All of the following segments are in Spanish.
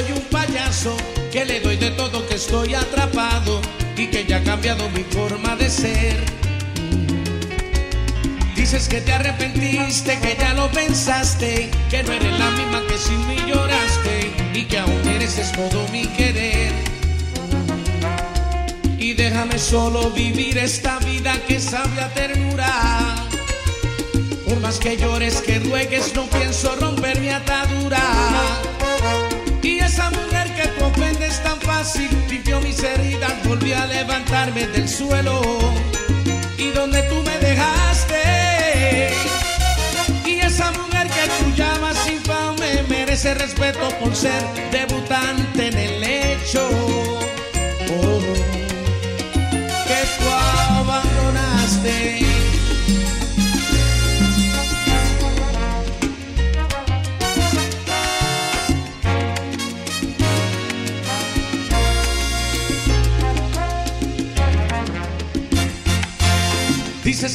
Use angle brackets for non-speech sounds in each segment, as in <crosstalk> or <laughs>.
soy un payaso, que le doy de todo, que estoy atrapado y que ya ha cambiado mi forma de ser. Dices que te arrepentiste, que ya lo pensaste, que no eres la misma que sin mí lloraste y que aún mereces todo mi querer. Y déjame solo vivir esta vida que sabe a ternura. Por más que llores, que ruegues, no pienso romper mi atadura. Fácil, limpió mis heridas, volví a levantarme del suelo. Y donde tú me dejaste. Y esa mujer que tú llamas infame merece respeto por ser debutante en el hecho.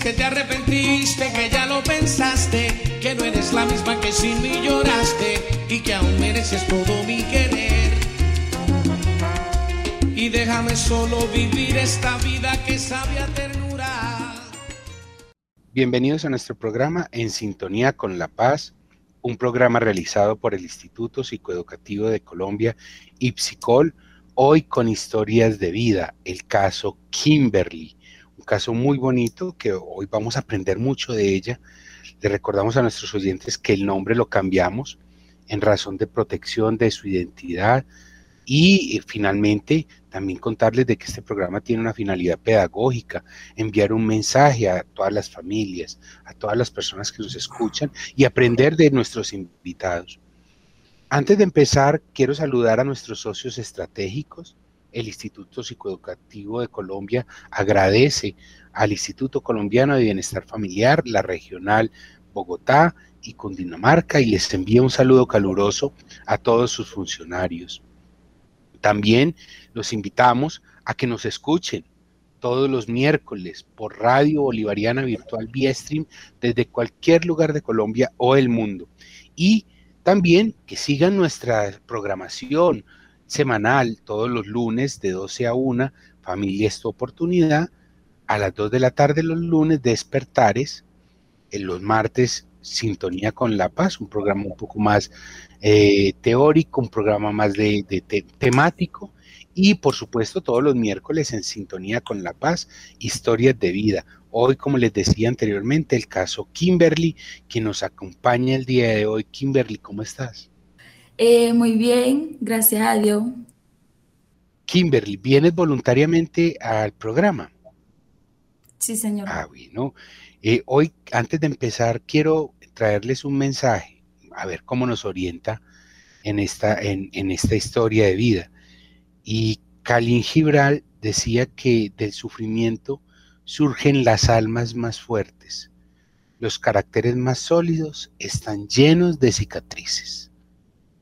Que te arrepentiste, que ya lo pensaste, que no eres la misma que sin mí lloraste y que aún mereces todo mi querer. Y déjame solo vivir esta vida que sabe a ternura. Bienvenidos a nuestro programa En Sintonía con la Paz, un programa realizado por el Instituto Psicoeducativo de Colombia, IPSICOL, hoy con historias de vida, el caso Kimberly caso muy bonito que hoy vamos a aprender mucho de ella. Le recordamos a nuestros oyentes que el nombre lo cambiamos en razón de protección de su identidad y eh, finalmente también contarles de que este programa tiene una finalidad pedagógica, enviar un mensaje a todas las familias, a todas las personas que nos escuchan y aprender de nuestros invitados. Antes de empezar, quiero saludar a nuestros socios estratégicos, el Instituto Psicoeducativo de Colombia agradece al Instituto Colombiano de Bienestar Familiar, la regional Bogotá y Cundinamarca y les envía un saludo caluroso a todos sus funcionarios. También los invitamos a que nos escuchen todos los miércoles por Radio Bolivariana Virtual vía stream desde cualquier lugar de Colombia o el mundo. Y también que sigan nuestra programación, semanal, todos los lunes de 12 a 1, Familia es tu oportunidad, a las 2 de la tarde los lunes, Despertares, en los martes, Sintonía con la Paz, un programa un poco más eh, teórico, un programa más de, temático, y por supuesto todos los miércoles en Sintonía con la Paz, Historias de Vida. Hoy, como les decía anteriormente, el caso Kimberly, que nos acompaña el día de hoy. Kimberly, ¿cómo estás? Eh, muy bien, gracias a Dios. Kimberly, ¿vienes voluntariamente al programa? Sí, señor. Ah, bueno. Eh, hoy, antes de empezar, quiero traerles un mensaje, a ver cómo nos orienta en esta, en, en esta historia de vida. Y Khalil Gibral decía que del sufrimiento surgen las almas más fuertes. Los caracteres más sólidos están llenos de cicatrices.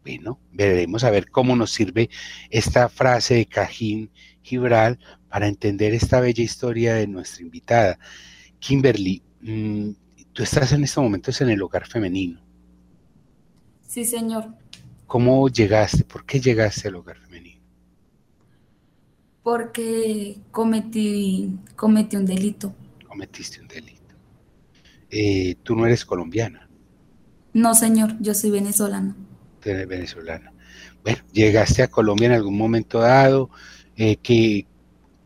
Bueno, veremos a ver cómo nos sirve esta frase de Cajín Gibral para entender esta bella historia de nuestra invitada. Kimberly, mm, tú estás en estos momentos en el hogar femenino. Sí, señor. ¿Cómo llegaste? ¿Por qué llegaste al hogar femenino? Porque cometí, cometí un delito. Cometiste un delito. Eh, ¿Tú no eres colombiana? No, señor, yo soy venezolana venezolana. Bueno, llegaste a Colombia en algún momento dado, eh, que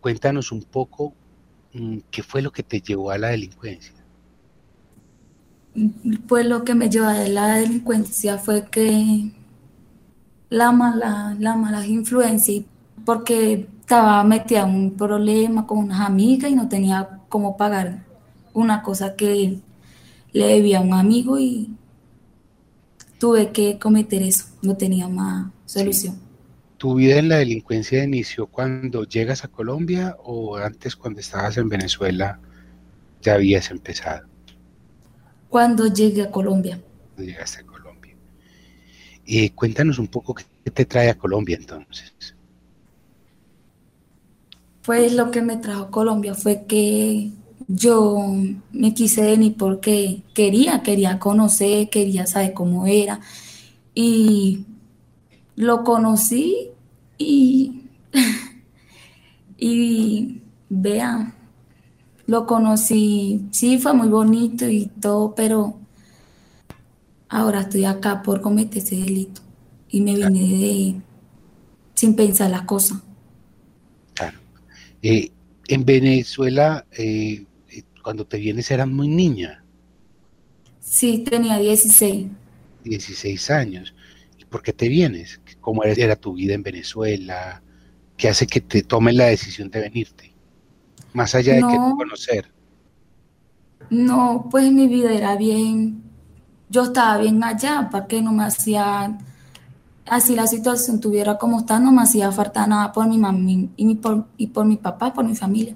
cuéntanos un poco mm, qué fue lo que te llevó a la delincuencia. Pues lo que me llevó a la delincuencia fue que la mala, la mala influencia, porque estaba metida en un problema con unas amigas y no tenía cómo pagar una cosa que le debía a un amigo y tuve que cometer eso, no tenía más solución. ¿Tu vida en la delincuencia inició cuando llegas a Colombia o antes cuando estabas en Venezuela ya habías empezado? Cuando llegué a Colombia. Cuando llegaste a Colombia. Eh, cuéntanos un poco qué te trae a Colombia entonces. Pues lo que me trajo a Colombia fue que yo me quise venir porque quería, quería conocer, quería saber cómo era. Y lo conocí y, <laughs> y vean, lo conocí, sí, fue muy bonito y todo, pero ahora estoy acá por cometer ese delito y me vine de, sin pensar las cosas. Claro. Eh, en Venezuela, eh, cuando te vienes eras muy niña. Sí, tenía 16. 16 años. ¿Y por qué te vienes? ¿Cómo era tu vida en Venezuela? ¿Qué hace que te tomes la decisión de venirte? Más allá de que conocer. No, pues mi vida era bien. Yo estaba bien allá, ¿para qué no me hacía así la situación tuviera como está, no me hacía falta nada por mi mamá y, por, y por mi papá, por mi familia.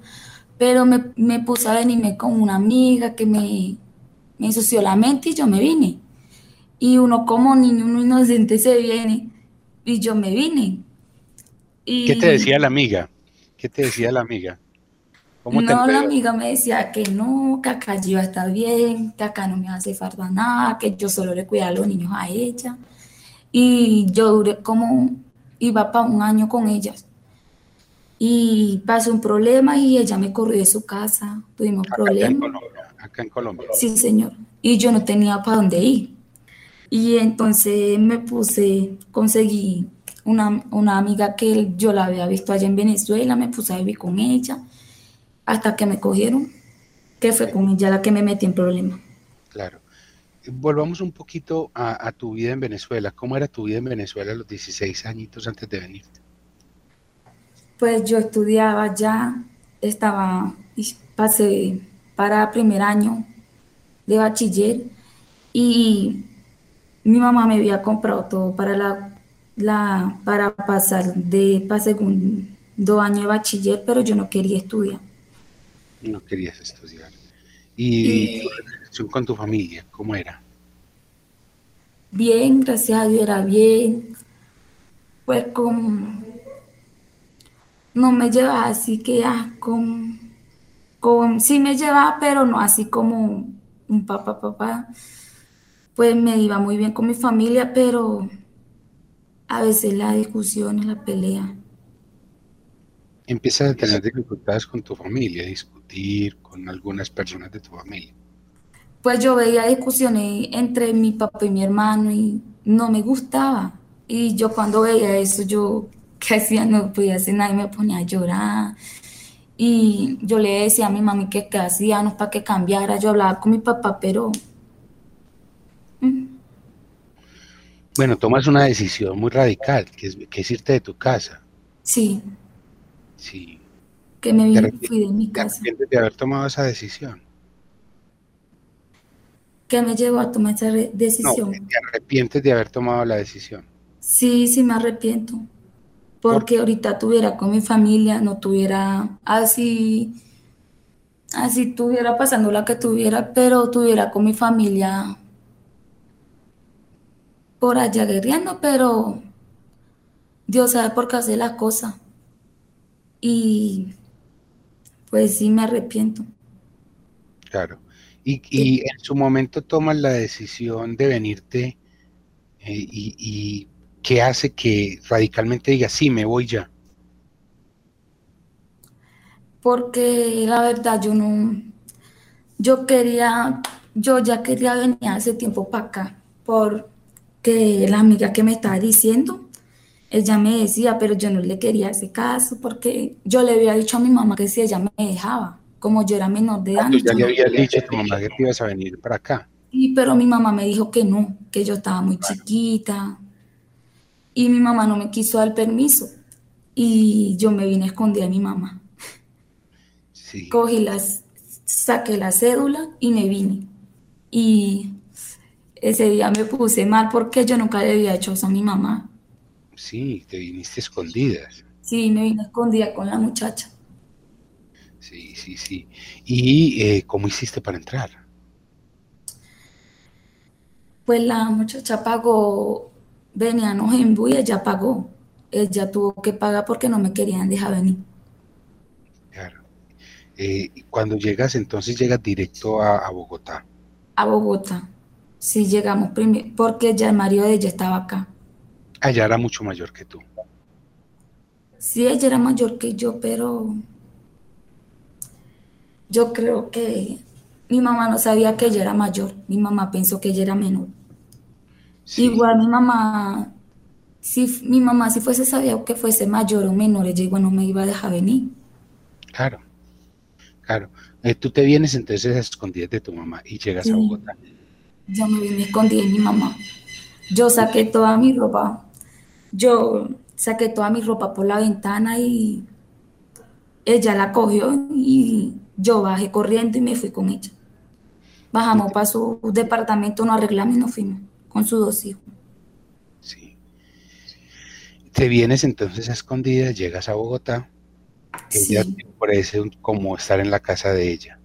Pero me, me puse a venirme con una amiga que me, me ensució la mente y yo me vine. Y uno como niño, uno inocente se viene y yo me vine. Y... ¿Qué te decía la amiga? ¿Qué te decía la amiga? no, la amiga me decía que no, que acá yo está bien, que acá no me hace falta nada, que yo solo le cuidaba a los niños a ella. Y yo duré como, iba para un año con ellas. Y pasó un problema y ella me corrió de su casa. Tuvimos problemas. acá en Colombia. Sí, señor. Y yo no tenía para dónde ir. Y entonces me puse, conseguí una, una, amiga que yo la había visto allá en Venezuela, me puse a vivir con ella hasta que me cogieron, que fue con ella la que me metí en problemas. Claro volvamos un poquito a, tu vida en Venezuela. ¿Cómo era tu vida en Venezuela a los 16 añitos antes de venirte? Pues yo estudiaba ya, estaba, pasé para primer año de bachiller y mi mamá me había comprado todo para la, la para pasar de para segundo año de bachiller, pero yo no quería estudiar. No querías estudiar. y con tu familia? ¿Cómo era? Bien, gracias a Dios era bien. Pues con... No me llevaba así que ah, con, con... Sí me llevaba, pero no así como un papá, papá. Pues me iba muy bien con mi familia, pero a veces la discusión, la pelea. Empiezas a tener dificultades con tu familia, discutir con algunas personas de tu familia pues yo veía discusiones entre mi papá y mi hermano y no me gustaba. Y yo cuando veía eso, yo, ¿qué hacía? No podía hacer nada y me ponía a llorar. Y yo le decía a mi mami que qué hacía, no para que cambiara. Yo hablaba con mi papá, pero... Mm. Bueno, tomas una decisión muy radical, que es, que irte de tu casa. Sí. Sí. Que me fui de mi casa. de haber tomado esa decisión? ¿Qué me llevó a tomar esa decisión. No, ¿Te arrepientes de haber tomado la decisión? Sí, sí me arrepiento. Porque ahorita tuviera con mi familia, no tuviera así, así tuviera pasando la que tuviera, pero tuviera con mi familia por allá guerreando, pero Dios sabe por qué hace la cosa. Y pues sí me arrepiento. Claro. Y, en su momento tomas la decisión de venirte eh, y, ¿qué hace que radicalmente digas, sí, me voy ya? Porque la verdad yo no, yo quería, yo ya quería venir hace tiempo para acá, porque la amiga que me estaba diciendo, ella me decía, pero yo no le quería hacer caso, porque yo le había dicho a mi mamá que si ella me dejaba, como yo era menor de edad. Tú ya le habías dicho a tu mamá que te ibas a venir para acá. Sí, pero mi mamá me dijo que no, que yo estaba muy chiquita. Y mi mamá no me quiso dar permiso. Y yo me vine a esconder a mi mamá. Sí. Cogí las, saqué la cédula y me vine. Y ese día me puse mal porque yo nunca le había hecho eso a mi mamá. Sí, te viniste escondidas. Sí, me vine escondida con la muchacha. Sí, sí, sí. ¿Y eh, cómo hiciste para entrar? Pues la muchacha pagó, veníamos en y ella pagó. Ella tuvo que pagar porque no me querían dejar venir. Claro. Eh, cuando llegas, entonces llegas directo a, Bogotá. A Bogotá. Sí, llegamos primero, porque ya el marido de ella estaba acá. Ella era mucho mayor que tú. Sí, ella era mayor que yo, pero yo creo que mi mamá no sabía que ella era mayor. Mi mamá pensó que ella era menor. Igual mi mamá, si mi mamá si fuese sabía que fuese mayor o menor, ella igual no me iba a dejar venir. Claro, claro. Eh, tú te vienes entonces a escondidas de tu mamá y llegas a Bogotá. Yo me vine escondida de mi mamá. Yo saqué toda mi ropa. Yo saqué toda mi ropa por la ventana y ella la cogió y yo bajé corriendo y me fui con ella. Bajamos para su departamento, nos arreglamos y nos fuimos con sus dos hijos. Sí. Te vienes entonces a escondidas, llegas a Bogotá. Ella te parece como estar en la casa de ella.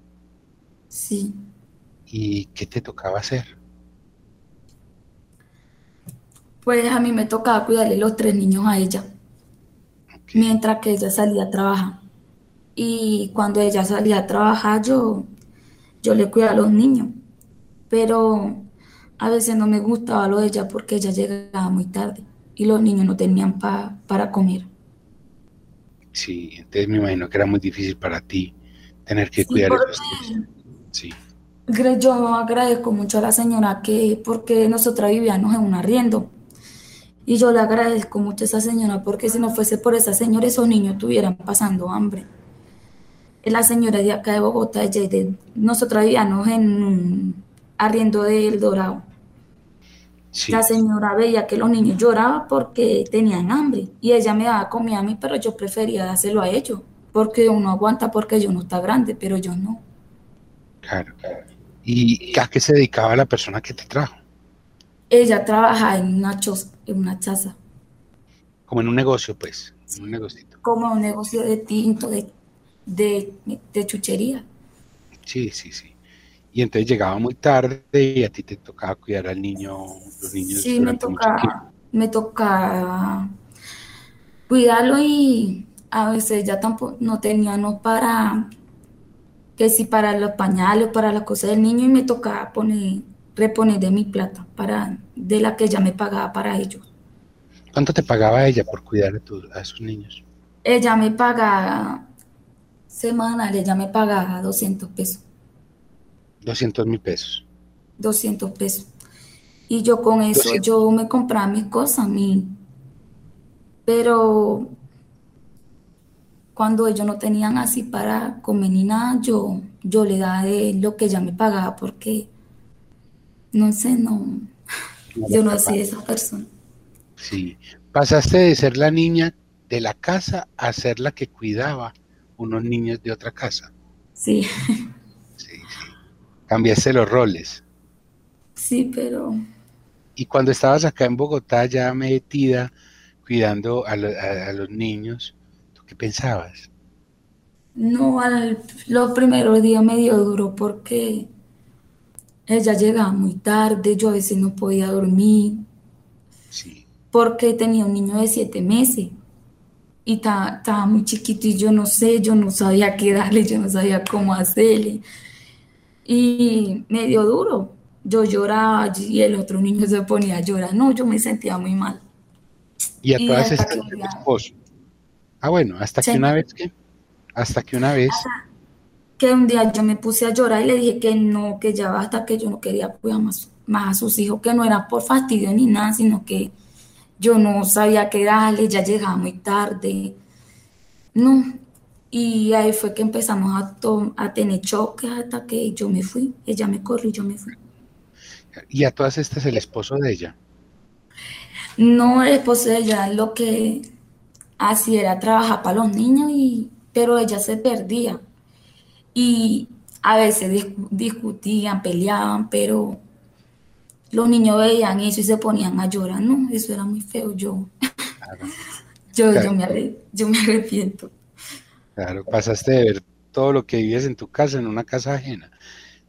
Sí. ¿Y qué te tocaba hacer? Pues a mí me tocaba cuidarle los tres niños a ella, mientras que ella salía a trabajar. Y cuando ella salía a trabajar, yo, yo le cuidaba a los niños. Pero a veces no me gustaba lo de ella porque ella llegaba muy tarde y los niños no tenían para comer. Sí, entonces me imagino que era muy difícil para ti tener que cuidar los niños. Sí. Yo agradezco mucho a la señora que, porque nosotras vivíamos en un arriendo. Y yo le agradezco mucho a esa señora porque si no fuese por esa señora, esos niños estuvieran pasando hambre. La señora de acá de Bogotá, ella de, nosotras vivíamos en un arriendo del Dorado. La señora veía que los niños lloraban porque tenían hambre y ella me daba comida a mí, pero yo prefería dárselo a ellos porque uno aguanta porque yo no está grande, pero yo no. Claro, claro. ¿Y a qué se dedicaba la persona que te trajo? Ella trabaja en una, en una chaza. Como en un negocio, pues, en un negocito. Como un negocio de tinto, de, de, chuchería. Sí, sí, sí. Y entonces llegaba muy tarde y a ti te tocaba cuidar al niño, los niños. Sí, me tocaba, me tocaba cuidarlo y a veces ya tampoco no teníamos para que si para los pañales, para las cosas del niño, y me tocaba poner, reponer de mi plata, para, de la que ella me pagaba para ellos. ¿Cuánto te pagaba ella por cuidar a, a sus niños? Ella me pagaba semanal, ella me pagaba 200 pesos. 200 mil pesos. 200 pesos. Y yo con eso, yo me compraba mis cosas, a mí. Pero cuando ellos no tenían así para comer ni nada, yo, yo le daba de lo que ella me pagaba porque, no sé, no, yo no soy esa persona. Sí, pasaste de ser la niña de la casa a ser la que cuidaba unos niños de otra casa. Sí. <laughs> Cambiaste los roles. Sí, pero... Y cuando estabas acá en Bogotá ya metida, cuidando a los niños, ¿Qué pensabas? No, al, los primeros días me dio duro porque ella llegaba muy tarde, yo a veces no podía dormir. Sí. Porque tenía un niño de siete meses y estaba, muy chiquito y yo no sé, yo no sabía qué darle, yo no sabía cómo hacerle. Y me dio duro. Yo lloraba y el otro niño se ponía a llorar. No, yo me sentía muy mal. Y a todas estas esposo. Ah, bueno, hasta que una vez que, hasta que una vez. Que un día yo me puse a llorar y le dije que no, que ya basta, que yo no quería cuidar más, más a sus hijos, que no era por fastidio ni nada, sino que yo no sabía qué darle, ya llegaba muy tarde. No, y ahí fue que empezamos a, a tener choques hasta que yo me fui. Ella me corrió y yo me fui. ¿Y a todas estas el esposo de ella? No, el esposo de ella, lo que así era trabajar para los niños, y, pero ella se perdía. Y a veces discutían, peleaban, pero los niños veían eso y se ponían a llorar. No, eso era muy feo. Yo, <laughs> yo, yo, me, yo me arrepiento. Claro, pasaste de ver todo lo que vives en tu casa en una casa ajena.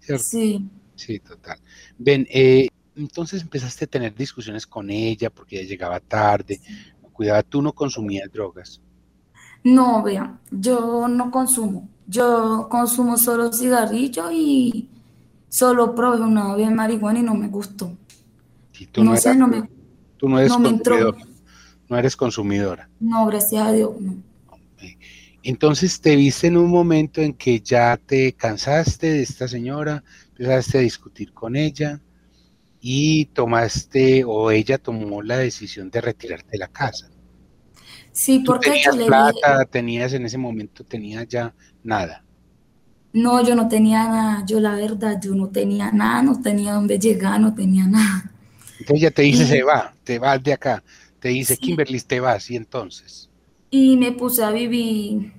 ¿cierto? Sí. Sí, total. Ven, eh, entonces empezaste a tener discusiones con ella porque ella llegaba tarde, cuidado, tú no consumías drogas. No, vea, yo no consumo. Yo consumo solo cigarrillos y, Solo probé una vez marihuana y no me gustó. tú no, sé, no me, tú no eres consumidora. No eres consumidora. No, gracias a Dios, no. Entonces te viste en un momento en que ya te cansaste de esta señora, empezaste a discutir con ella y tomaste o ella tomó la decisión de retirarte de la casa. Sí, porque tenías plata, tenías en ese momento, tenías ya nada. No, yo no tenía nada, yo la verdad, yo no tenía nada, no tenía dónde llegar, no tenía nada. Entonces ya te dice, se va, te vas de acá, te dice, Kimberly, te vas, y entonces. Y me puse a vivir,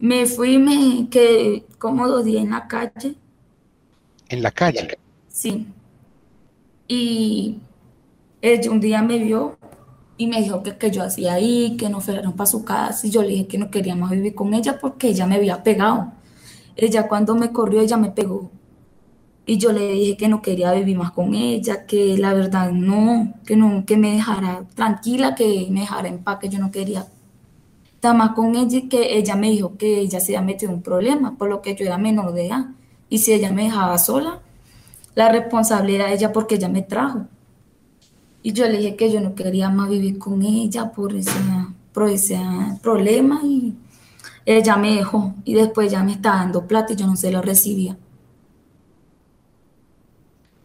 me fui, me quedé como dos días en la calle. ¿En la calle? Sí. Y ella un día me vio y me dijo que, que yo hacía ahí, que no fueran para su casa, y yo le dije que no quería más vivir con ella porque ella me había pegado. Ella cuando me corrió, ella me pegó. Y yo le dije que no quería vivir más con ella, que la verdad no, que no, que me dejara tranquila, que me dejara en paz, que yo no quería estar más con ella que ella me dijo que ella se había metido en un problema, por lo que yo era menor de edad. Y si ella me dejaba sola, la responsabilidad era ella porque ella me trajo. Y yo le dije que yo no quería más vivir con ella por ese, por ese problema y ella me dejó. Y después ya me estaba dando plata y yo no se lo recibía.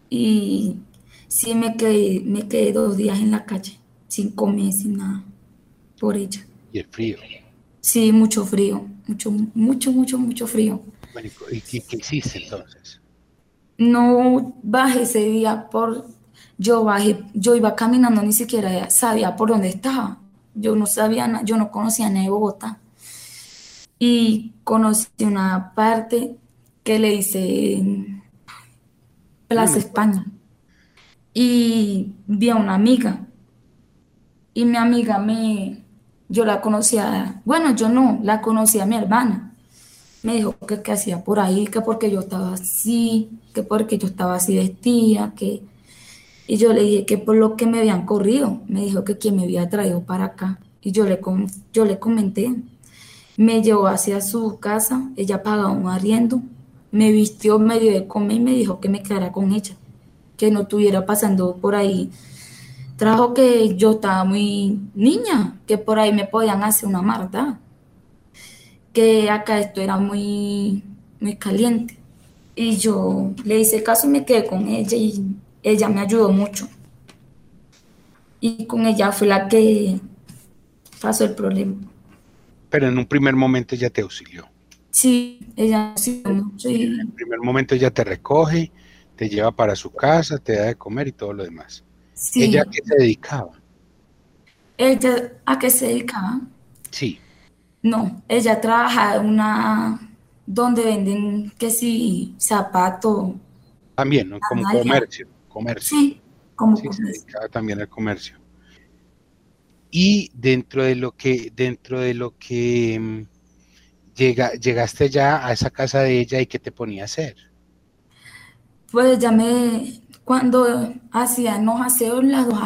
Y sí me quedé, me quedé dos días en la calle, sin comer, sin nada, por ella. ¿Y el frío? Sí, mucho frío, mucho, mucho, mucho, mucho frío. Bueno, ¿y qué, qué hiciste entonces? No bajé ese día por yo bajé, yo iba caminando, ni siquiera sabía por dónde estaba. Yo no sabía, yo no conocía nada de Bogotá. Y conocí una parte que le hice Plaza España. Y vi a una amiga. Y mi amiga me, yo la conocía, bueno, yo no, la conocía a mi hermana. Me dijo que qué hacía por ahí, que porque yo estaba así, que porque yo estaba así vestida, que y yo le dije que por lo que me habían corrido, me dijo que quien me había traído para acá. Y yo le, yo le comenté. Me llevó hacia su casa, ella pagaba un arriendo, me vistió medio de comer y me dijo que me quedara con ella, que no estuviera pasando por ahí. Trajo que yo estaba muy niña, que por ahí me podían hacer una maldad, que acá esto era muy, muy caliente. Y yo le hice caso y me quedé con ella y ella me ayudó mucho. Y con ella fue la que pasó el problema. Pero en un primer momento ella te auxilió. Sí, ella sí. En el primer momento ella te recoge, te lleva para su casa, te da de comer y todo lo demás. ¿Ella a qué se dedicaba? ¿Ella a qué se dedicaba? Sí. No, ella trabaja en una donde venden que sí zapatos. También, ¿no? como comercio comercio. Sí, como sí, se dedicaba también al comercio. Y dentro de lo que, dentro de lo que mm, llega, llegaste ya a esa casa de ella y qué te ponía a hacer. Pues ya me, cuando hacían los aseos, las dos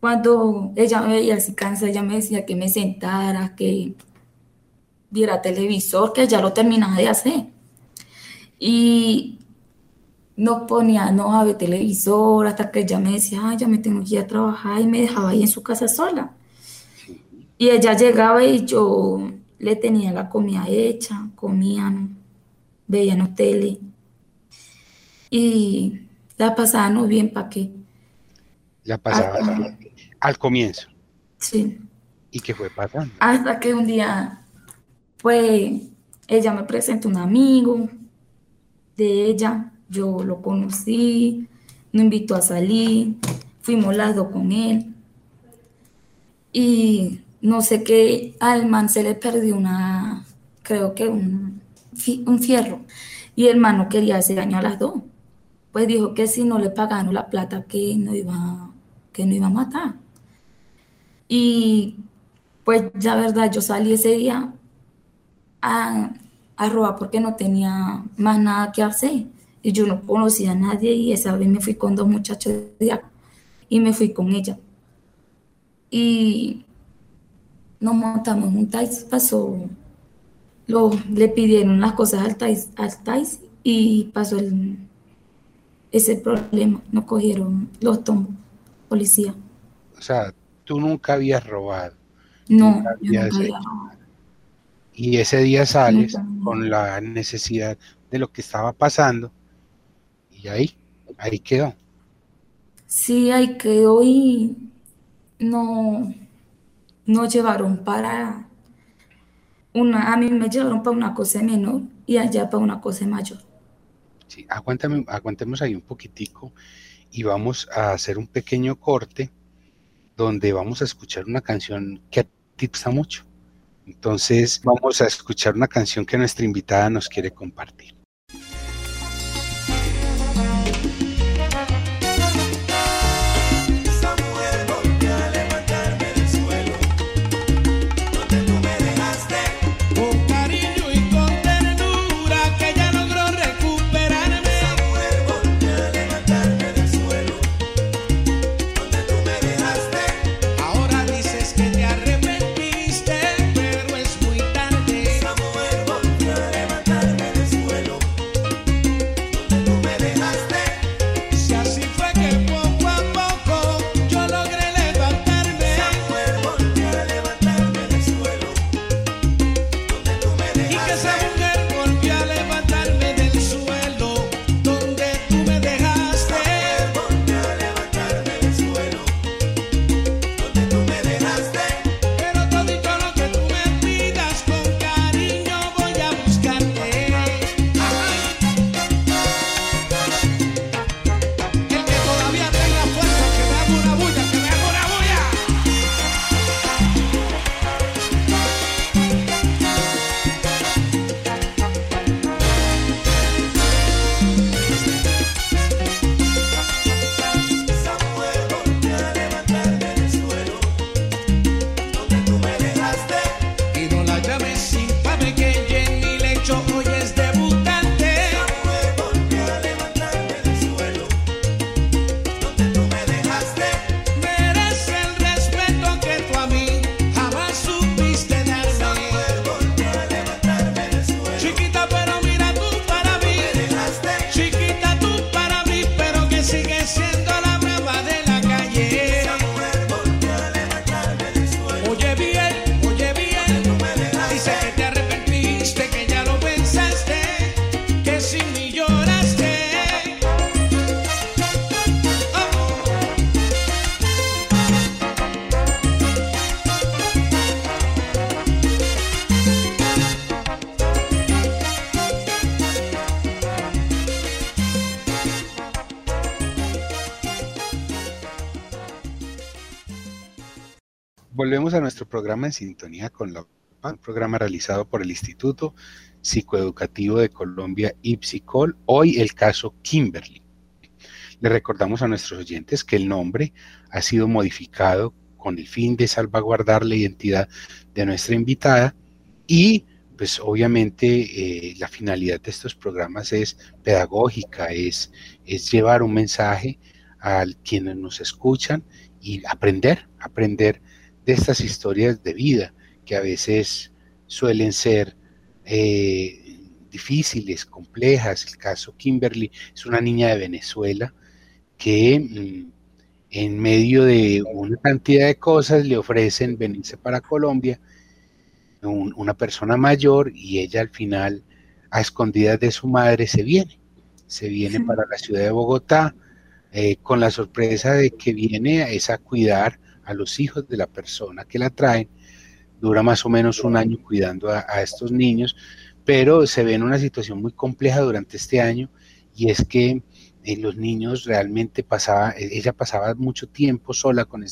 cuando ella me veía así cansa, ella me decía que me sentara, que viera televisor, que ya lo terminaba de hacer. Y no ponía, no había televisor, hasta que ella me decía, ay, ya me tengo que ir a trabajar y me dejaba ahí en su casa sola. Y ella llegaba y yo le tenía la comida hecha, comían, veían tele. Y la pasaban bien, ¿para qué? La pasaba al comienzo. Sí. ¿Y qué fue pasando? Hasta que un día, pues, ella me presentó un amigo de ella yo lo conocí, me invitó a salir, fuimos las dos con él. Y no sé qué, al man se le perdió una, creo que un, un fierro. Y el man no quería hacer daño a las dos. Pues dijo que si no le pagaban la plata, que no iba, que no iba a matar. Y pues ya verdad, yo salí ese día a, a robar porque no tenía más nada que hacer y yo no conocía a nadie y esa vez me fui con dos muchachos de acá y me fui con ella. Y nos montamos en un taxi, pasó, lo, le pidieron las cosas al taxi, al y pasó el, ese problema, no cogieron los tomos, policía. O sea, tú nunca habías robado. No, yo nunca había robado. Y ese día sales con la necesidad de lo que estaba pasando y ahí, ahí quedó. Sí, ahí quedó y no, no llevaron para una, a mí me llevaron para una cosa menor y allá para una cosa mayor. Sí, aguántame, aguantemos ahí un poquitico y vamos a hacer un pequeño corte donde vamos a escuchar una canción que a ti gusta mucho. Entonces vamos a escuchar una canción que nuestra invitada nos quiere compartir. Volvemos a nuestro programa en sintonía con la un programa realizado por el Instituto Psicoeducativo de Colombia, IPSICOL, hoy el caso Kimberly. Le recordamos a nuestros oyentes que el nombre ha sido modificado con el fin de salvaguardar la identidad de nuestra invitada y pues obviamente eh, la finalidad de estos programas es pedagógica, es, es llevar un mensaje a quienes nos escuchan y aprender, aprender de estas historias de vida que a veces suelen ser eh, difíciles, complejas. El caso Kimberly es una niña de Venezuela que mm, en medio de una cantidad de cosas le ofrecen venirse para Colombia, una persona mayor y ella al final, a escondidas de su madre, se viene. Se viene para la ciudad de Bogotá eh, con la sorpresa de que viene a, a cuidar a los hijos de la persona que la traen, dura más o menos un año cuidando a, estos niños, pero se ve en una situación muy compleja durante este año y es que eh, los niños realmente pasaba, e, ella pasaba mucho tiempo sola con,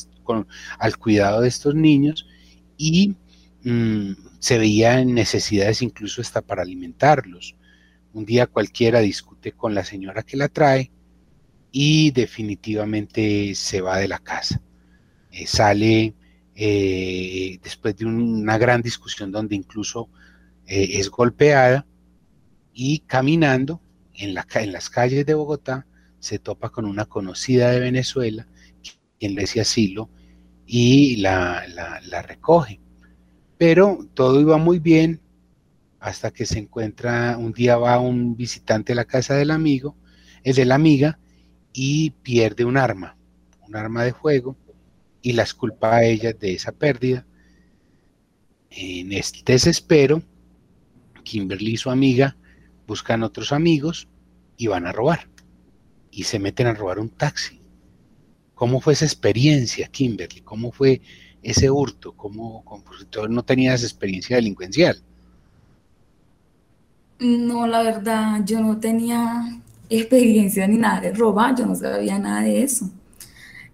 al cuidado de estos niños y mm, se veía en necesidades incluso hasta para alimentarlos. Un día cualquiera discute con la señora que la trae y definitivamente se va de la casa. Eh, sale eh, después de una gran discusión donde incluso eh, es golpeada y caminando en, la, en las calles de Bogotá se topa con una conocida de Venezuela quien le decía asilo y la, la recoge. Pero todo iba muy bien hasta que se encuentra, un día va un visitante a la casa del amigo, es de la amiga, y pierde un arma, un arma de fuego, y las culpa a ella de esa pérdida. En este desespero, Kimberly y su amiga buscan otros amigos y van a robar. Y se meten a robar un taxi. ¿Cómo fue esa experiencia, Kimberly? ¿Cómo fue ese hurto? ¿Cómo, compositor no tenías experiencia delincuencial? No, la verdad, yo no tenía experiencia ni nada de robar, yo no sabía nada de eso.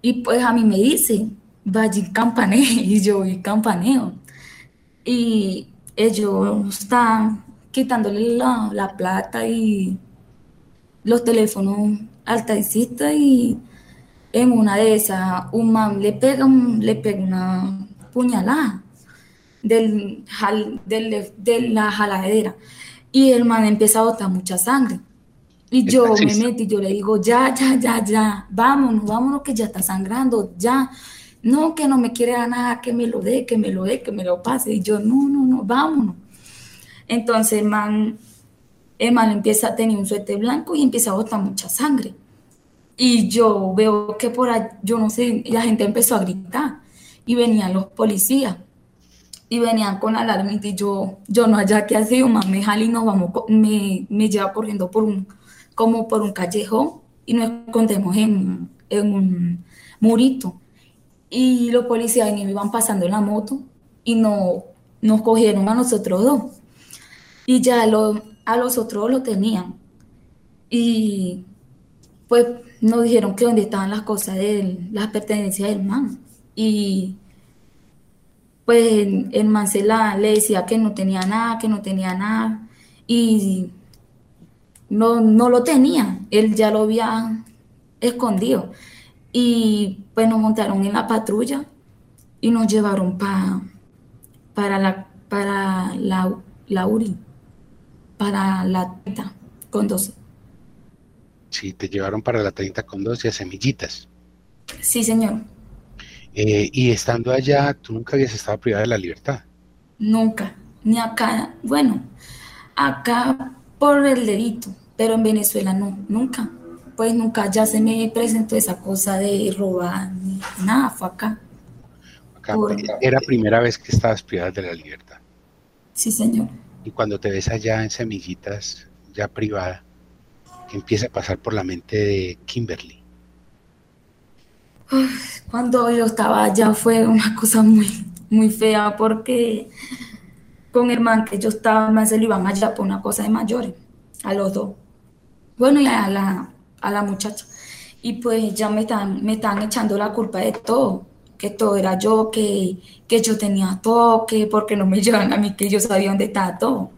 Y pues a mí me dice, vaya y campaneo, <laughs> y yo y campaneo. Y ellos están quitándole la, plata y los teléfonos al taxista y en una de esas un man le pega, le pega una puñalada del, del, de la jaladera y el man empieza a botar mucha sangre. Y yo me metí y yo le digo, ya, ya, ya, ya, vámonos, vámonos que ya está sangrando, ya. No, que no me quiere dar nada, que me lo dé, que me lo dé, que me lo pase. Y yo, no, no, no, vámonos. Entonces man, el man empieza a tener un suéter blanco y empieza a botar mucha sangre. Y yo veo que por ahí, yo no sé, la gente empezó a gritar y venían los policías y venían con alarma y yo, yo no haya qué hacer, más me jala y nos vamos, me, me lleva corriendo por un, como por un callejón y nos escondemos en, un murito. Y los policías iban pasando en la moto y no, nos cogieron a nosotros dos. Y ya lo, a los otros lo tenían. Y pues nos dijeron que dónde estaban las cosas de las pertenencias del man. Y pues el man se le decía que no tenía nada, que no tenía nada. Y no, no lo tenía, él ya lo había escondido. Y pues nos montaron en la patrulla y nos llevaron pa, para la para la, la URI, para la 30 con 12. Sí, te llevaron para la 30 con 12 a semillitas. Sí, señor. Eh, y estando allá, ¿tú nunca habías estado privada de la libertad? Nunca, ni acá. Bueno, acá por el delito, pero en Venezuela no, nunca. Pues nunca ya se me presentó esa cosa de robar, ni nada, fue acá. acá Era primera vez que estabas privada de la libertad. Sí, señor. Y cuando te ves allá en Semillitas, ya privada, ¿qué empieza a pasar por la mente de Kimberly? Cuando yo estaba allá fue una cosa muy, muy fea porque con el man que yo estaba, más se lo iban allá por una cosa de mayores, a los dos. Bueno, y a la, a la muchacha. Y pues ya me están, me están echando la culpa de todo, que todo era yo, que, que yo tenía todo, que porque no me <laughs> llevan a mí, que yo sabía dónde estaba todo.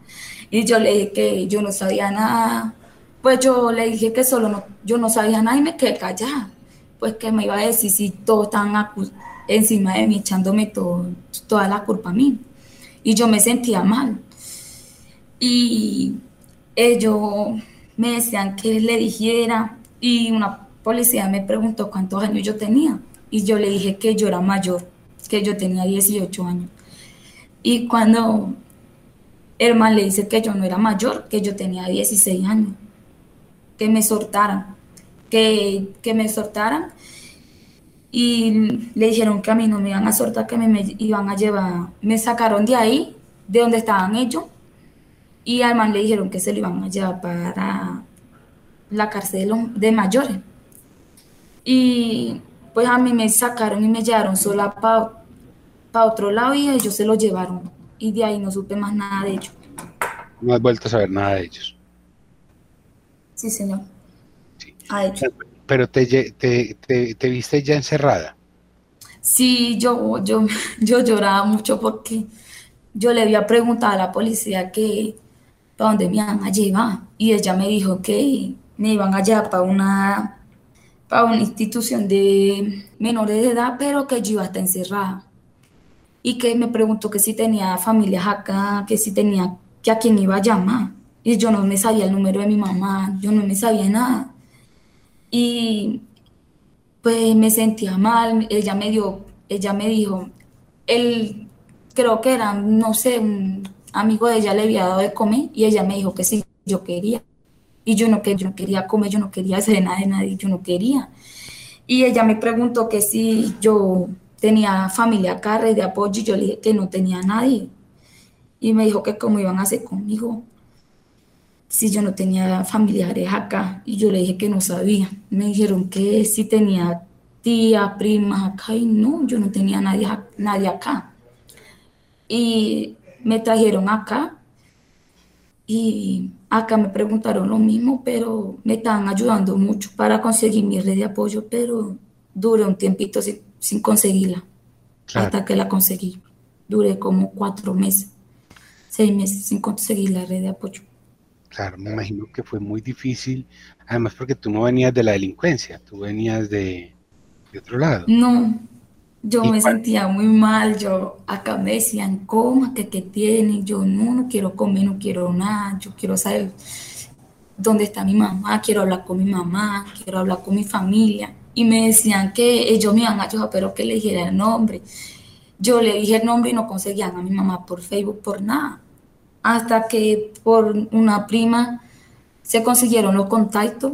Y yo le dije que yo no sabía nada. Pues yo le dije que solo yo no sabía nada y me quedé callada. Pues que me iba a decir si todos están encima de mí, echándome todo, toda la culpa a mí y yo me sentía mal. Y ellos me decían que le dijera y una policía me preguntó cuántos años yo tenía y yo le dije que yo era mayor, que yo tenía 18 años. Y cuando el man le dice que yo no era mayor, que yo tenía 16 años, que me soltaran, que, que me soltaran y le dijeron que a mí no me iban a soltar, que me, iban a llevar, me sacaron de ahí, de donde estaban ellos, y al man le dijeron que se lo iban a llevar para la cárcel de mayores. Y pues a mí me sacaron y me llevaron sola para otro lado y ellos se lo llevaron. Y de ahí no supe más nada de ellos. No has vuelto a saber nada de ellos. Sí, señor. Sí. A ellos pero te, te, viste ya encerrada. Sí, yo, yo, yo lloraba mucho porque yo le había preguntado a la policía que para dónde me iban a llevar y ella me dijo que me iban a llevar para una, para una institución de menores de edad, pero que yo iba a estar encerrada. Y que me preguntó que si tenía familias acá, que si tenía, que a quién iba a llamar. Y yo no me sabía el número de mi mamá, yo no me sabía nada. Y pues me sentía mal, ella me dio, ella me dijo, él creo que eran, no sé, amigo de ella le había dado de comer y ella me dijo que sí, yo quería. Y yo no, yo no quería comer, yo no quería hacer nada de nadie, yo no quería. Y ella me preguntó que si yo tenía familia acá, red de apoyo, y yo le dije que no tenía nadie. Y me dijo que cómo iban a hacer conmigo si yo no tenía familiares acá. Y yo le dije que no sabía. Me dijeron que si tenía tía, primas acá, y no, yo no tenía nadie, nadie acá. Y me trajeron acá y acá me preguntaron lo mismo, pero me estaban ayudando mucho para conseguir mi red de apoyo, pero duré un tiempito sin, conseguirla, hasta que la conseguí. Duré como cuatro meses, seis meses sin conseguir la red de apoyo. Claro, me imagino que fue muy difícil, además porque tú no venías de la delincuencia, tú venías de, de otro lado. No, yo me sentía muy mal, yo acá me decían, coma, que qué tiene, yo no, no quiero comer, no quiero nada, yo quiero saber dónde está mi mamá, quiero hablar con mi mamá, quiero hablar con mi familia. Y me decían que ellos me iban a ayudar, pero que le dijera el nombre. Yo le dije el nombre y no conseguían a mi mamá por Facebook, por nada. Hasta que por una prima se consiguieron los contactos,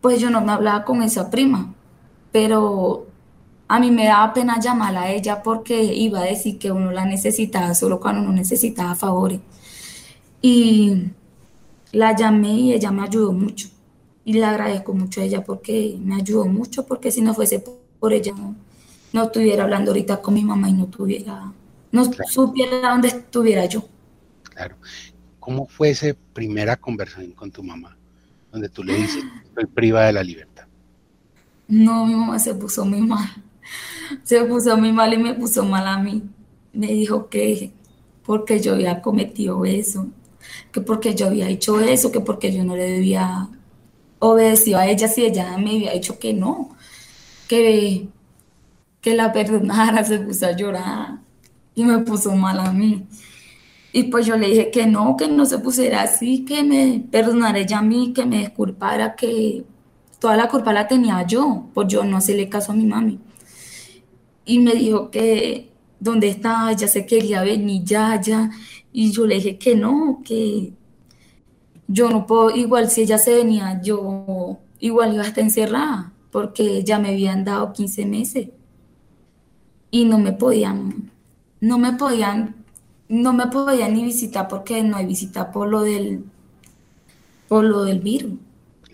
pues yo no me hablaba con esa prima, pero a mí me daba pena llamarla a ella porque iba a decir que uno la necesitaba solo cuando uno necesitaba favores. Y la llamé y ella me ayudó mucho. Y le agradezco mucho a ella porque me ayudó mucho, porque si no fuese por ella, no, estuviera hablando ahorita con mi mamá y no tuviera, no supiera dónde estuviera yo. Claro. ¿Cómo fue esa primera conversación con tu mamá? Donde tú le dices, estoy privada de la libertad. No, mi mamá se puso muy mal se puso muy mal y me puso mal a mí. Me dijo que porque yo había cometido eso, que porque yo había hecho eso, que porque yo no le debía obedecer a ella si ella me había dicho que no, que, que la perdonara, se puso a llorar y me puso mal a mí. Y pues yo le dije que no, que no se pusiera así, que me perdonara ella a mí, que me disculpara, que toda la culpa la tenía yo, por yo no hacerle caso a mi mami. Y me dijo que dónde estaba, ya se quería venir ya, ya, y yo le dije que no, que yo no puedo, igual si ella se venía, yo igual iba a estar encerrada, porque ya me habían dado 15 meses. Y no me podían, no me podían, no me podían ni visitar porque no hay visita por lo del, por lo del virus.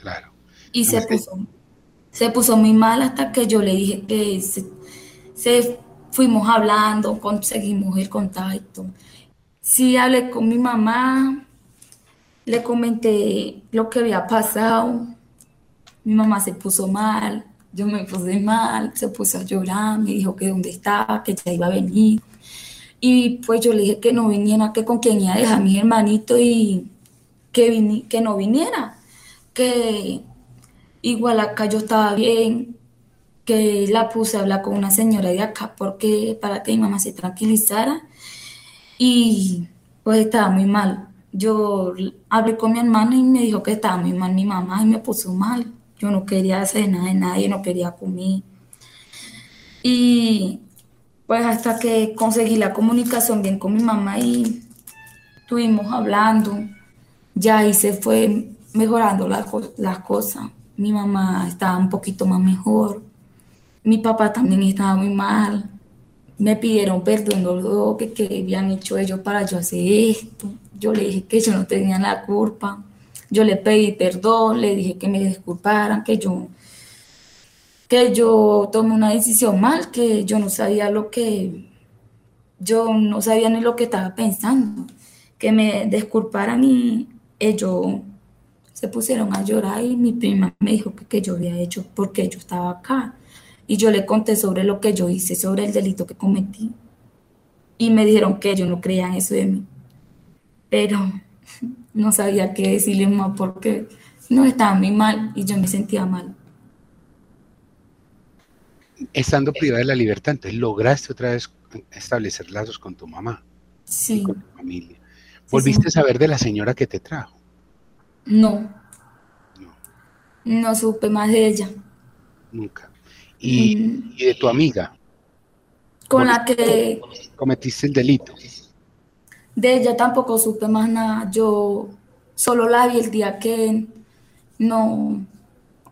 Claro. Y se puso, se puso muy mal hasta que yo le dije que se fuimos hablando, conseguimos el contacto. Sí, hablé con mi mamá, le comenté lo que había pasado. Mi mamá se puso mal, yo me puse mal, se puso a llorar, me dijo que dónde estaba, que ya iba a venir. Y pues yo le dije que no viniera, que con quien iba a dejar a mi hermanito y que, que no viniera, que igual acá yo estaba bien, que la puse a hablar con una señora de acá porque para que mi mamá se tranquilizara y pues estaba muy mal. Yo hablé con mi hermana y me dijo que estaba muy mal mi mamá y me puso mal. Yo no quería hacer nada de nadie, no quería comer. Y pues hasta que conseguí la comunicación bien con mi mamá y estuvimos hablando, ya ahí se fue mejorando las, cosas. Mi mamá estaba un poquito más mejor mi papá también estaba muy mal. Me pidieron perdón dos, que, que habían hecho ellos para yo hacer esto. Yo le dije que yo no tenía la culpa. Yo le pedí perdón, le dije que me disculparan, que yo, que yo tomé una decisión mal, que yo no sabía lo que, yo no sabía ni lo que estaba pensando, que me disculparan y ellos se pusieron a llorar y mi prima me dijo que, que yo había hecho porque yo estaba acá. Y yo le conté sobre lo que yo hice, sobre el delito que cometí. Y me dijeron que ellos no creían eso de mí. Pero <laughs> no sabía qué decirle más porque no estaba muy mal y yo me sentía mal. Estando privada de la libertad, entonces lograste otra vez establecer lazos con tu mamá. Sí. con tu familia. ¿Volviste a saber de la señora que te trajo? No. No. No supe más de ella. Nunca y, de tu amiga. Con la que... Cometiste el delito. De ella tampoco supe más nada. Yo solo la vi el día que no,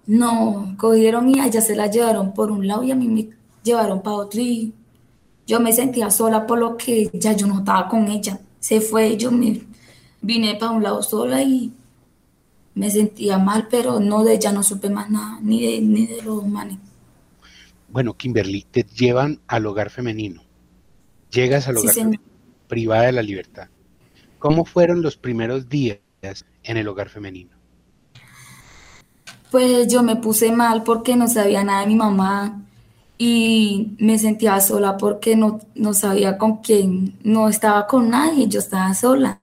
no cogieron y a ella se la llevaron por un lado y a mí me llevaron para otro y yo me sentía sola por lo que ya yo no estaba con ella. Se fue, yo me vine para un lado sola y me sentía mal, pero no de ella no supe más nada, ni de, ni de los manes. Bueno, Kimberly, te llevan al hogar femenino. Llegas al hogar femenino, privada de la libertad. ¿Cómo fueron los primeros días en el hogar femenino? Pues yo me puse mal porque no sabía nada de mi mamá y me sentía sola porque no, no sabía con quién, no estaba con nadie, yo estaba sola.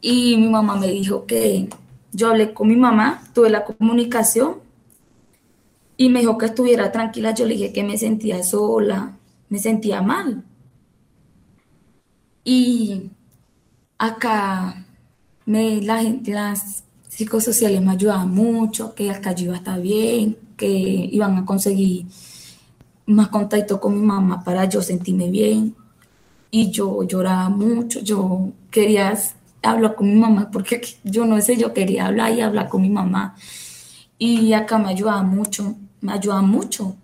Y mi mamá me dijo que yo hablé con mi mamá, tuve la comunicación y me dijo que estuviera tranquila. Yo le dije que me sentía sola, me sentía mal. Y acá me, la las psicosociales me ayudaban mucho, que acá yo iba a estar bien, que iban a conseguir más contacto con mi mamá para yo sentirme bien. Y yo lloraba mucho, yo quería hablar con mi mamá porque yo no sé, yo quería hablar y hablar con mi mamá. Y acá me ayudaba mucho, me ayudaba mucho.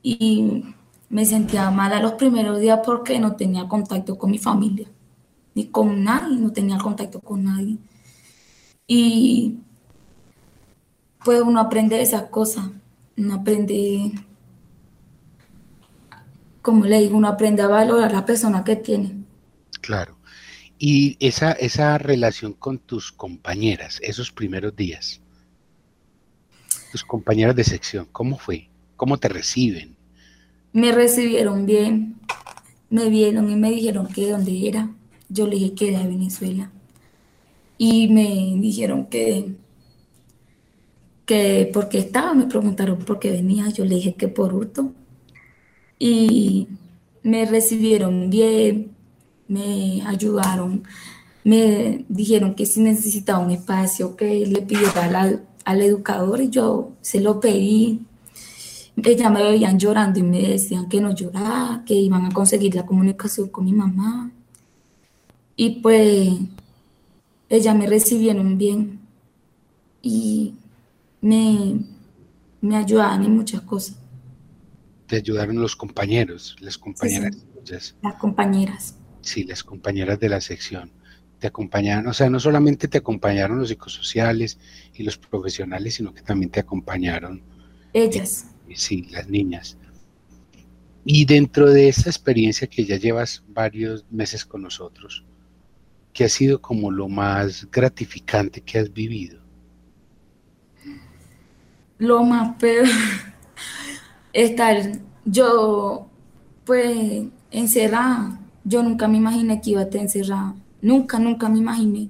Y me sentía mal a los primeros días porque no tenía contacto con mi familia, ni con nadie, no tenía contacto con nadie. Y pues uno aprende esas cosas, uno aprende como le digo, uno aprende a valorar a la persona que tiene. Claro. Y esa, esa relación con tus compañeras, esos primeros días, tus compañeras de sección, ¿cómo fue? ¿Cómo te reciben? Me recibieron bien, me vieron y me dijeron que de dónde era. Yo le dije que era de Venezuela. Y me dijeron que, que por qué estaba, me preguntaron por qué venía. Yo le dije que por hurto y me recibieron bien, me ayudaron, me dijeron que si necesitaba un espacio que le pidiera al, al educador y yo se lo pedí. Ellas me veían llorando y me decían que no llorara, que iban a conseguir la comunicación con mi mamá. Y pues ellas me recibieron bien y me, me ayudaban en muchas cosas te ayudaron los compañeros, las compañeras. Las compañeras. Sí, las compañeras de la sección. Te acompañaron, o sea, no solamente te acompañaron los psicosociales y los profesionales, sino que también te acompañaron. Ellas. Eh, sí, las niñas. Y dentro de esta experiencia que ya llevas varios meses con nosotros, ¿qué ha sido como lo más gratificante que has vivido? Lo más peor <laughs> estar yo, pues, encerrada. Yo nunca me imaginé que iba a estar encerrada. Nunca, nunca me imaginé.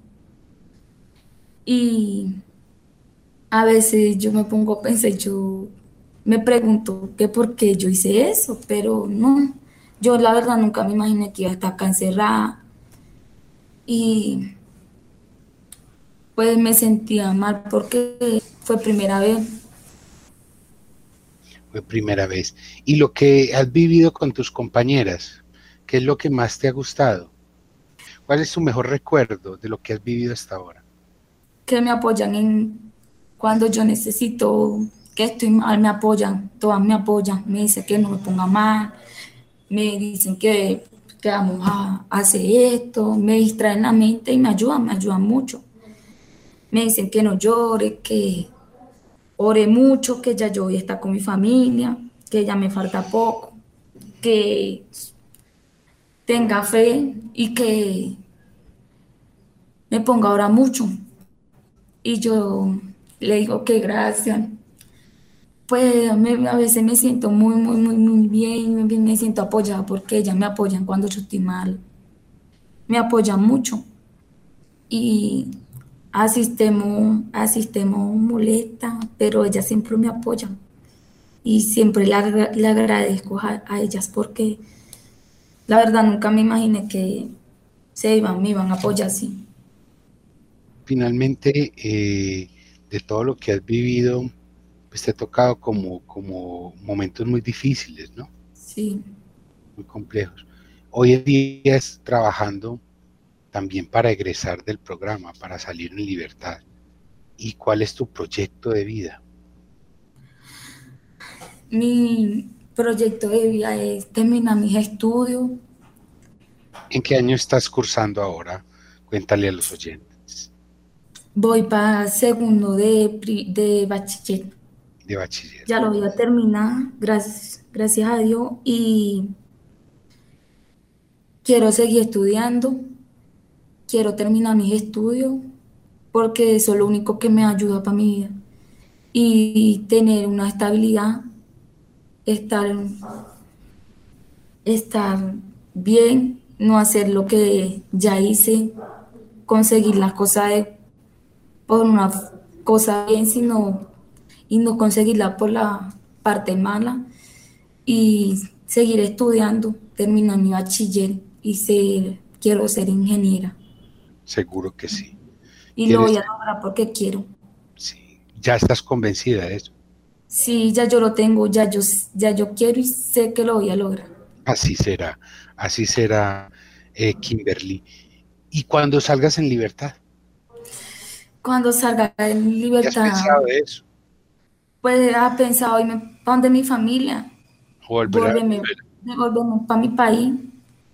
Y a veces yo me pongo a pensar, yo me pregunto que por qué yo hice eso, pero no, yo la verdad nunca me imaginé que iba a estar acá encerrada. Y pues me sentía mal porque fue primera vez primera vez. Y lo que has vivido con tus compañeras, ¿qué es lo que más te ha gustado? ¿Cuál es tu mejor recuerdo de lo que has vivido hasta ahora? Que me apoyan en cuando yo necesito, que estoy mal, me apoyan, todas me apoyan, me dicen que no me ponga mal, me dicen que, que vamos a hacer esto, me distraen la mente y me ayudan, me ayudan mucho. Me dicen que no llore, que, Ore mucho, que ya yo voy a estar con mi familia, que ya me falta poco, que tenga fe y que me ponga ahora mucho. Y yo le digo que gracias. Pues a veces me siento muy, muy, muy, muy bien, me, me siento apoyada porque ellas me apoyan cuando yo estoy mal. Me apoyan mucho. Y asistemos, asistemos molesta, pero ellas siempre me apoyan y siempre le, agradezco a, ellas porque la verdad nunca me imaginé que se iban, me iban a apoyar así. Finalmente, eh, de todo lo que has vivido, pues te ha tocado como, como momentos muy difíciles, ¿no? Sí. Muy complejos. Hoy en día es trabajando también para egresar del programa, para salir en libertad. ¿Y cuál es tu proyecto de vida? Mi proyecto de vida es terminar mis estudios. ¿En qué año estás cursando ahora? Cuéntale a los oyentes. Voy para segundo de, de bachiller. De bachiller. Ya lo voy a terminar, gracias, gracias a Dios. Y quiero seguir estudiando, quiero terminar mis estudios, porque eso es lo único que me ayuda para mi vida. Y tener una estabilidad, estar, estar bien, no hacer lo que ya hice, conseguir las cosas por una cosa bien, sino y no conseguirla por la parte mala y seguir estudiando, terminar mi bachiller y ser, quiero ser ingeniera. Seguro que sí. Y lo voy a lograr porque quiero. Sí, ya estás convencida de eso. Sí, ya yo lo tengo, ya yo, ya yo quiero y sé que lo voy a lograr. Así será, así será, eh, Kimberly. ¿Y cuando salgas en libertad? Cuando salga en libertad. ¿Qué has pensado de eso? Pues ha pensado irme para donde mi familia. Volverme, para mi país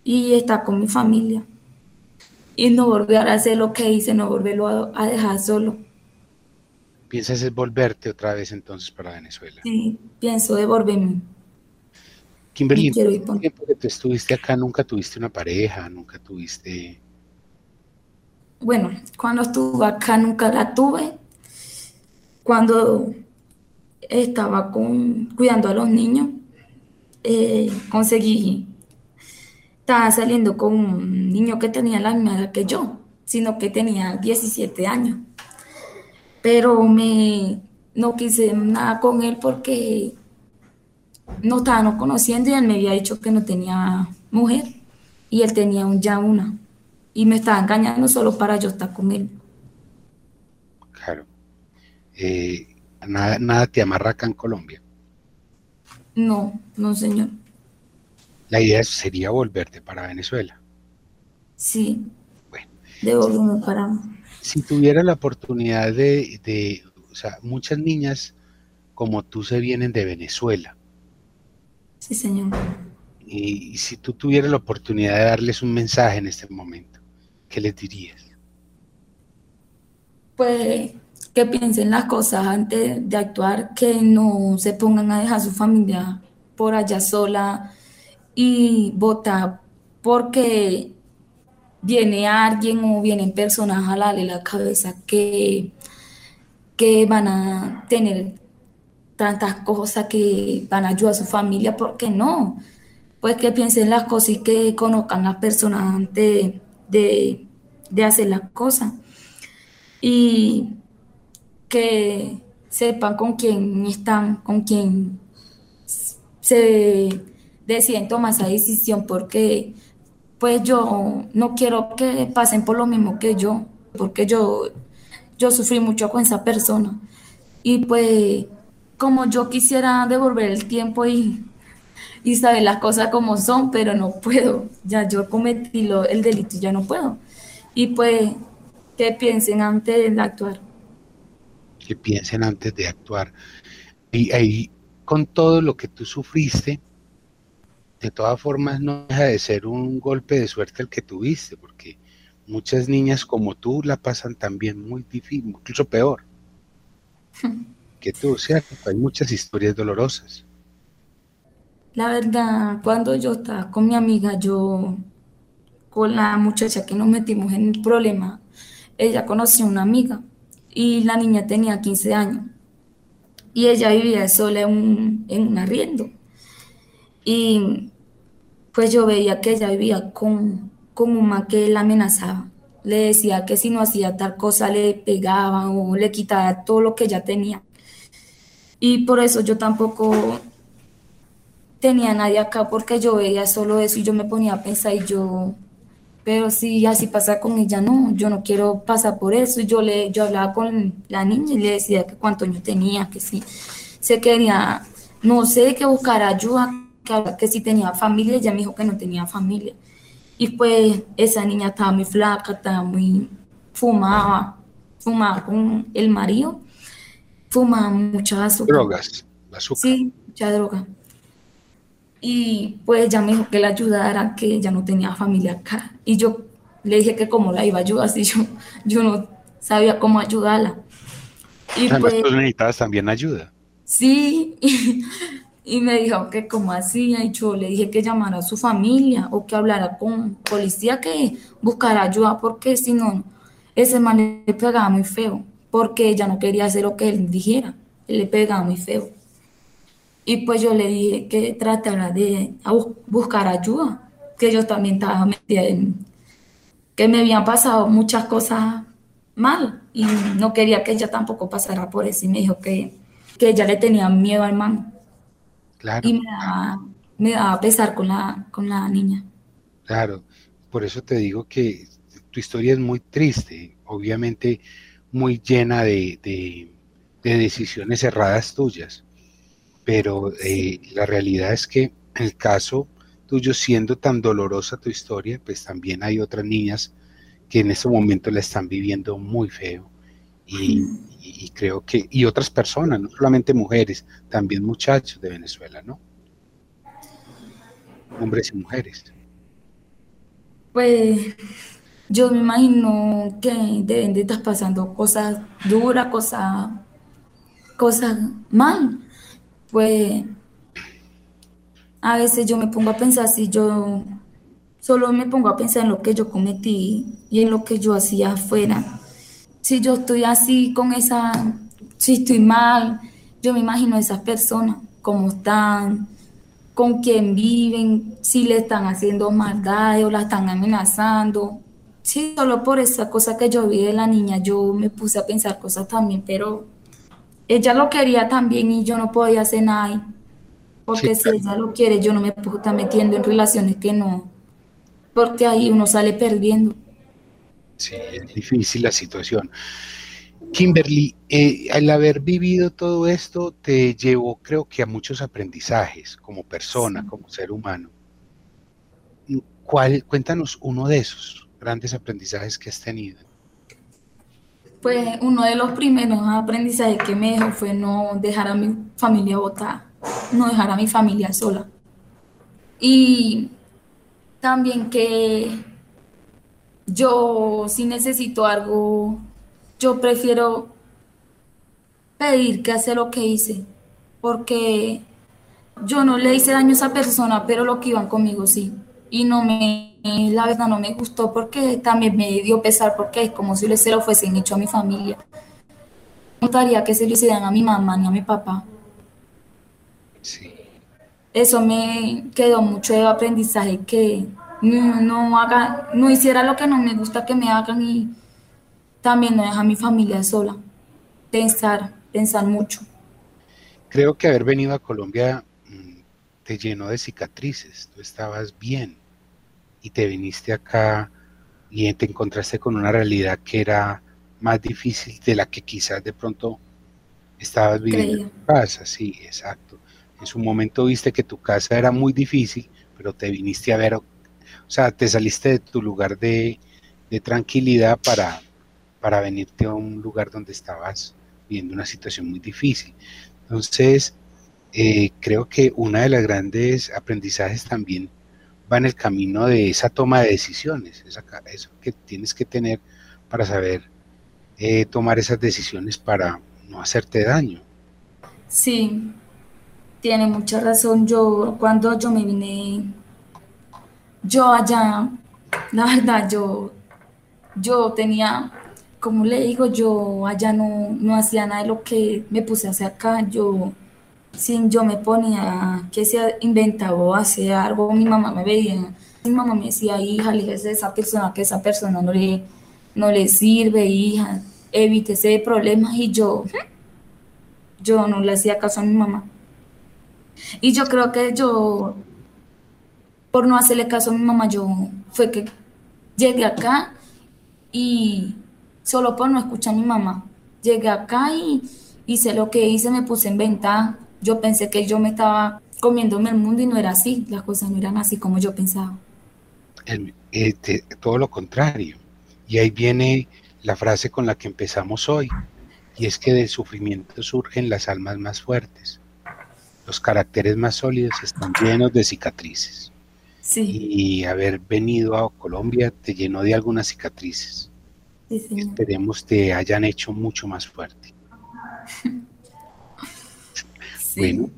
y estar con mi familia. Y no volver a hacer lo que hice, no volverlo a, dejar solo. ¿Piensas es volverte otra vez entonces para Venezuela? Sí, pienso devolverme. Kimberly, el tiempo que tú estuviste acá nunca tuviste una pareja, nunca tuviste... Bueno, cuando estuve acá nunca la tuve. Cuando estaba con, cuidando a los niños, eh, conseguí, estaba saliendo con un niño que tenía la misma edad que yo, sino que tenía 17 años. Pero me, no quise nada con él porque no estábamos conociendo y él me había dicho que no tenía mujer y él tenía ya una. Y me estaba engañando solo para yo estar con él. Claro. Eh, nada, nada te amarra acá en Colombia. No, no, señor. La idea sería volverte para Venezuela. Sí. Bueno. De volverme para. Si tuviera la oportunidad de, de, o sea, muchas niñas como tú se vienen de Venezuela. Sí, señor. Y, y si tú tuvieras la oportunidad de darles un mensaje en este momento, ¿qué les dirías? Pues que piensen las cosas antes de actuar, que no se pongan a dejar su familia por allá sola y votar porque viene alguien o vienen personas a darle la cabeza que, que van a tener tantas cosas que van a ayudar a su familia, porque no, pues que piensen las cosas y que conozcan las personas antes de, de hacer las cosas. Y que sepan con quién están, con quién se deciden tomar esa decisión, porque pues yo no quiero que pasen por lo mismo que yo, porque yo, yo sufrí mucho con esa persona. Y pues como yo quisiera devolver el tiempo y, y saber las cosas como son, pero no puedo, ya yo cometí lo, el delito, ya no puedo. Y pues que piensen antes de actuar que piensen antes de actuar. Y ahí, con todo lo que tú sufriste, de todas formas no deja de ser un golpe de suerte el que tuviste, porque muchas niñas como tú la pasan también muy difícil, incluso peor <laughs> que tú, ¿cierto? Hay muchas historias dolorosas. La verdad, cuando yo estaba con mi amiga, yo, con la muchacha que nos metimos en el problema, ella conoció una amiga y la niña tenía 15 años y ella vivía sola en un, en un arriendo. Y pues yo veía que ella vivía con, con un man que la amenazaba. Le decía que si no hacía tal cosa le pegaba o le quitaba todo lo que ella tenía. Y por eso yo tampoco tenía nadie acá porque yo veía solo eso y yo me ponía a pensar y yo pero si así pasa con ella, no, yo no quiero pasar por eso. Yo le, yo hablaba con la niña y le decía que cuánto años tenía, que si se quería, no sé, que buscar ayuda, que, que si tenía familia, ella me dijo que no tenía familia. Y pues esa niña estaba muy flaca, estaba muy fumaba, fumaba con el marido, fumaba muchas Drogas, azúcar. Sí, mucha droga. Y pues ella me dijo que la ayudara, que ella no tenía familia acá. Y yo le dije que cómo la iba a ayudar, <laughs> si yo, yo no sabía cómo ayudarla. Y Además, pues, tú necesitabas también ayuda. Sí, <laughs> y, me dijo que cómo hacía, y yo le dije que llamara a su familia o que hablara con policía, que buscara ayuda, porque si no, ese man le pegaba muy feo, porque ella no quería hacer lo que él dijera, él le pegaba muy feo. Y pues yo le dije que tratara de buscar ayuda, que yo también estaba metida en, que me habían pasado muchas cosas mal y no quería que ella tampoco pasara por eso y me dijo que, que ella le tenía miedo al man. Claro. Y me daba, me daba pesar con la, con la niña. Claro, por eso te digo que tu historia es muy triste, obviamente muy llena de, de, de decisiones erradas tuyas pero eh, la realidad es que en el caso tuyo, siendo tan dolorosa tu historia, pues también hay otras niñas que en este momento la están viviendo muy feo. Y, creo que, y otras personas, no solamente mujeres, también muchachos de Venezuela, ¿no? Hombres y mujeres. Pues yo me imagino que deben de estar pasando cosas duras, cosas, cosas mal pues a veces yo me pongo a pensar si yo solo me pongo a pensar en lo que yo cometí y en lo que yo hacía afuera. Si yo estoy así con esa, si estoy mal, yo me imagino a esas personas, cómo están, con quién viven, si le están haciendo maldad o la están amenazando. Sí, solo por esa cosa que yo vi de la niña, yo me puse a pensar cosas también, pero ella lo quería también y yo no podía hacer nada. Porque si ella lo quiere, yo no me puedo estar metiendo en relaciones que no. Porque ahí uno sale perdiendo. Sí, es difícil la situación. Kimberly, eh, al haber vivido todo esto, te llevó, creo que, a muchos aprendizajes como persona, como ser humano. ¿Cuál, cuéntanos uno de esos grandes aprendizajes que has tenido. Pues uno de los primeros aprendizajes que me dejó fue no dejar a mi familia botada, no dejar a mi familia sola. Y también que yo si necesito algo, yo prefiero pedir que hacer lo que hice, porque yo no le hice daño a esa persona, pero lo que iban conmigo sí. Y no me la verdad no me gustó porque también me dio pesar porque es como si se lo fuesen hecho a mi familia. No gustaría que se lo hicieran a mi mamá ni a mi papá. Sí. Eso me quedó mucho de aprendizaje que no, haga, no hiciera lo que no me gusta que me hagan y también no deja a mi familia sola. Pensar, pensar mucho. Creo que haber venido a Colombia mm, te llenó de cicatrices, tú estabas bien y te viniste acá y te encontraste con una realidad que era más difícil de la que quizás de pronto estabas viviendo en tu casa, sí, exacto. En su momento viste que tu casa era muy difícil, pero te viniste a ver, o sea, te saliste de tu lugar de, tranquilidad para, para venirte a un lugar donde estabas viviendo una situación muy difícil. Entonces, eh, creo que una de las grandes aprendizajes también va en el camino de esa toma de decisiones, eso que tienes que tener para saber eh, tomar esas decisiones para no hacerte daño. Sí, tiene mucha razón. Yo, cuando yo me vine, yo allá, la verdad, yo, yo tenía, como le digo, yo allá no, no hacía nada de lo que me puse a hacer acá. Yo si yo me ponía que se inventaba o hacía algo, mi mamá me veía, mi mamá me decía, hija, le a esa persona que esa persona no le, no le sirve, hija, evítese problemas y yo, yo no le hacía caso a mi mamá. Y yo creo que yo, por no hacerle caso a mi mamá, yo fue que llegué acá y solo por no escuchar a mi mamá, llegué acá y hice lo que hice, me puse en venta yo pensé que yo me estaba comiéndome el mundo y no era así, las cosas no eran así como yo pensaba. Eh, todo lo contrario. Y ahí viene la frase con la que empezamos hoy, y es que del sufrimiento surgen las almas más fuertes. Los caracteres más sólidos están llenos de cicatrices. Y haber venido a Colombia te llenó de algunas cicatrices. Esperemos te hayan hecho mucho más fuerte. <laughs> Bueno,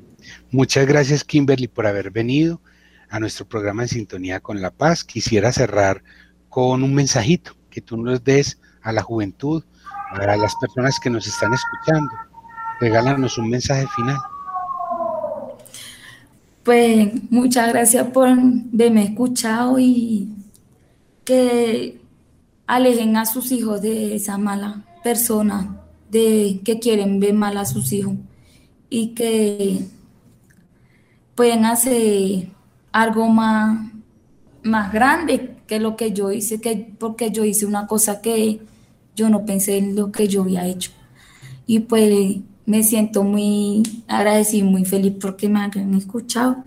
muchas gracias Kimberly por haber venido a nuestro programa de Sintonía con la Paz. Quisiera cerrar con un mensajito que tú nos des a la juventud, a las personas que nos están escuchando. Regálanos un mensaje final. Pues muchas gracias por haberme escuchado y que alejen a sus hijos de esa mala persona, de que quieren ver mal a sus hijos y que pueden hacer algo más, más grande que lo que yo hice, que, porque yo hice una cosa que yo no pensé en lo que yo había hecho. Y pues me siento muy agradecida, muy feliz porque me han escuchado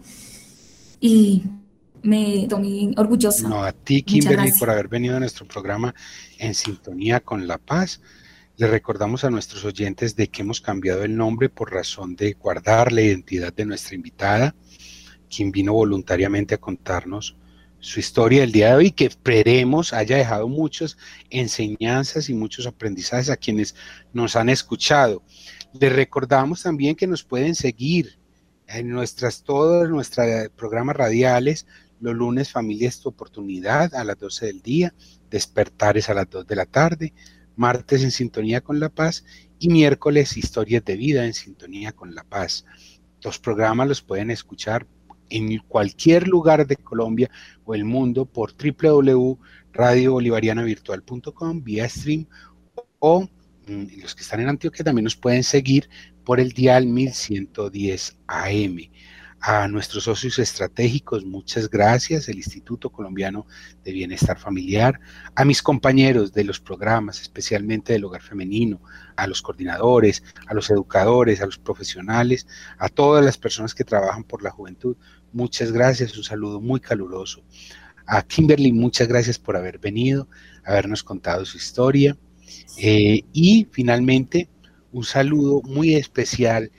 y me estoy orgullosa. No, a ti, Kimberly, por haber venido a nuestro programa en sintonía con La Paz. Le recordamos a nuestros oyentes de que hemos cambiado el nombre por razón de guardar la identidad de nuestra invitada, quien vino voluntariamente a contarnos su historia el día de hoy, que esperemos haya dejado muchas enseñanzas y muchos aprendizajes a quienes nos han escuchado. Les recordamos también que nos pueden seguir en nuestras, todos nuestros programas radiales, los lunes Familia es tu oportunidad a las 12 del día, Despertares a las 2 de la tarde, martes en sintonía con la paz y miércoles Historias de vida en sintonía con la paz. Los programas los pueden escuchar en cualquier lugar de Colombia o el mundo por www.radiobolivarianavirtual.com vía stream o Mm, los que están en Antioquia también nos pueden seguir por el dial 1110 AM. A nuestros socios estratégicos, muchas gracias, el Instituto Colombiano de Bienestar Familiar, a mis compañeros de los programas, especialmente del hogar femenino, a los coordinadores, a los educadores, a los profesionales, a todas las personas que trabajan por la juventud, muchas gracias, un saludo muy caluroso. A Kimberly, muchas gracias por haber venido, habernos contado su historia eh, y finalmente, un saludo muy especial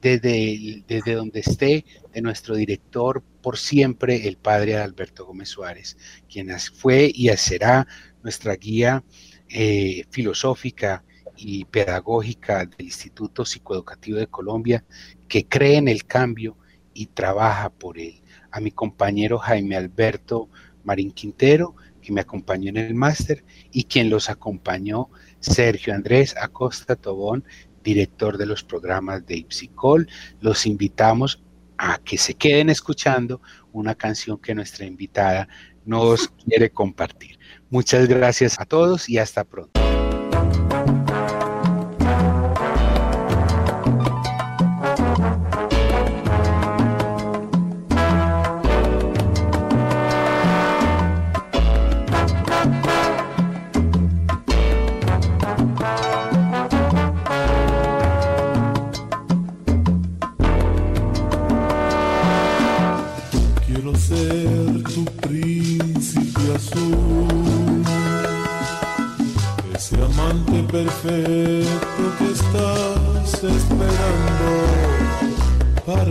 desde, desde donde esté de nuestro director por siempre, el padre Alberto Gómez Suárez, quien fue y será nuestra guía eh, filosófica y pedagógica del Instituto Psicoeducativo de Colombia, que cree en el cambio y trabaja por él. A mi compañero Jaime Alberto Marín Quintero, que me acompañó en el máster y quien los acompañó Sergio Andrés Acosta Tobón, director de los programas de Ipsicol. Los invitamos a que se queden escuchando una canción que nuestra invitada nos <laughs> quiere compartir. Muchas gracias a todos y hasta pronto.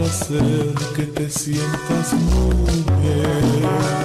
Hacer que te sientas muy bien.